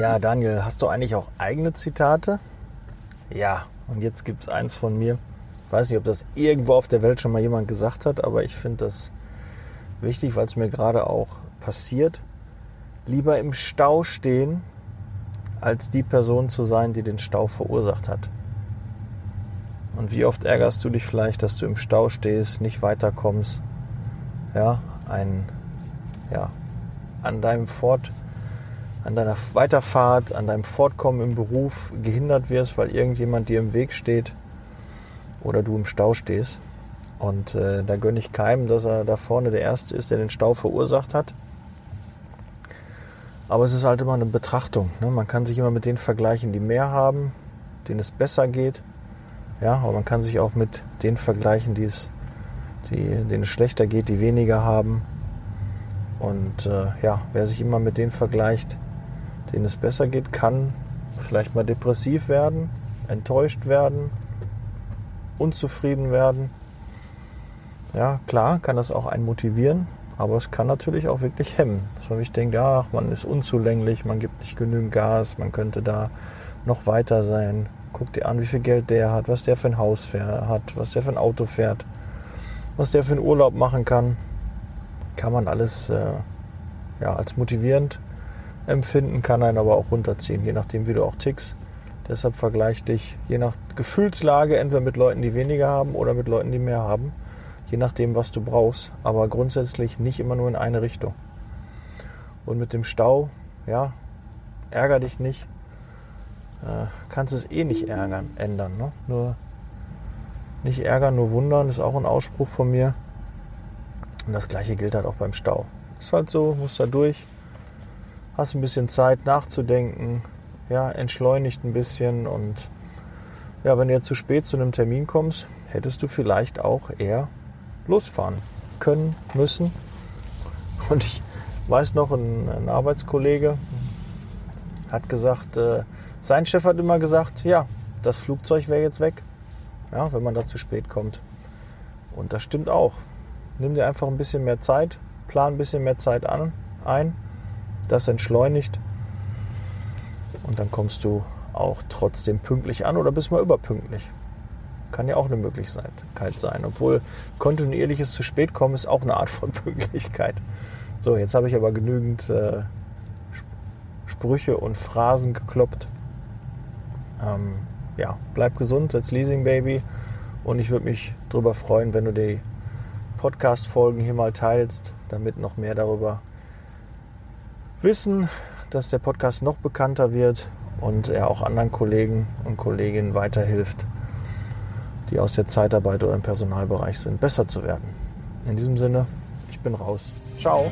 Ja, Daniel, hast du eigentlich auch eigene Zitate? Ja, und jetzt gibt es eins von mir. Ich weiß nicht, ob das irgendwo auf der Welt schon mal jemand gesagt hat, aber ich finde das wichtig, weil es mir gerade auch passiert. Lieber im Stau stehen, als die Person zu sein, die den Stau verursacht hat. Und wie oft ärgerst du dich vielleicht, dass du im Stau stehst, nicht weiterkommst, ja, ein, ja, an deinem Fort, an deiner Weiterfahrt, an deinem Fortkommen im Beruf gehindert wirst, weil irgendjemand dir im Weg steht oder du im Stau stehst. Und äh, da gönne ich keinem, dass er da vorne der Erste ist, der den Stau verursacht hat. Aber es ist halt immer eine Betrachtung. Ne? Man kann sich immer mit denen vergleichen, die mehr haben, denen es besser geht. Ja, aber man kann sich auch mit denen vergleichen, die es, die, denen es schlechter geht, die weniger haben. Und äh, ja, wer sich immer mit denen vergleicht, denen es besser geht, kann vielleicht mal depressiv werden, enttäuscht werden, unzufrieden werden. Ja, klar, kann das auch einen motivieren, aber es kann natürlich auch wirklich hemmen, dass man sich denkt, ja, man ist unzulänglich, man gibt nicht genügend Gas, man könnte da noch weiter sein, Guck dir an, wie viel Geld der hat, was der für ein Haus hat, was der für ein Auto fährt, was der für einen Urlaub machen kann. Kann man alles äh, ja, als motivierend empfinden, kann einen aber auch runterziehen, je nachdem, wie du auch tickst. Deshalb vergleich dich je nach Gefühlslage entweder mit Leuten, die weniger haben oder mit Leuten, die mehr haben. Je nachdem, was du brauchst. Aber grundsätzlich nicht immer nur in eine Richtung. Und mit dem Stau, ja, ärger dich nicht äh, kannst es eh nicht ärgern, ändern. Ne? Nur nicht ärgern, nur wundern, ist auch ein Ausspruch von mir. Und das gleiche gilt halt auch beim Stau. Ist halt so, musst da durch, hast ein bisschen Zeit nachzudenken, ja, entschleunigt ein bisschen und ja, wenn du jetzt zu spät zu einem Termin kommst, hättest du vielleicht auch eher losfahren können, müssen. Und ich weiß noch, ein, ein Arbeitskollege hat gesagt, äh, sein Chef hat immer gesagt, ja, das Flugzeug wäre jetzt weg, ja, wenn man da zu spät kommt. Und das stimmt auch. Nimm dir einfach ein bisschen mehr Zeit, plan ein bisschen mehr Zeit an, ein, das entschleunigt und dann kommst du auch trotzdem pünktlich an oder bist mal überpünktlich. Kann ja auch eine Möglichkeit sein. Obwohl kontinuierliches zu spät kommen ist auch eine Art von Pünktlichkeit. So, jetzt habe ich aber genügend äh, Sprüche und Phrasen gekloppt. Ähm, ja, bleib gesund, setz Leasing Baby und ich würde mich darüber freuen, wenn du die Podcast-Folgen hier mal teilst, damit noch mehr darüber wissen, dass der Podcast noch bekannter wird und er auch anderen Kollegen und Kolleginnen weiterhilft, die aus der Zeitarbeit oder im Personalbereich sind, besser zu werden. In diesem Sinne, ich bin raus. Ciao.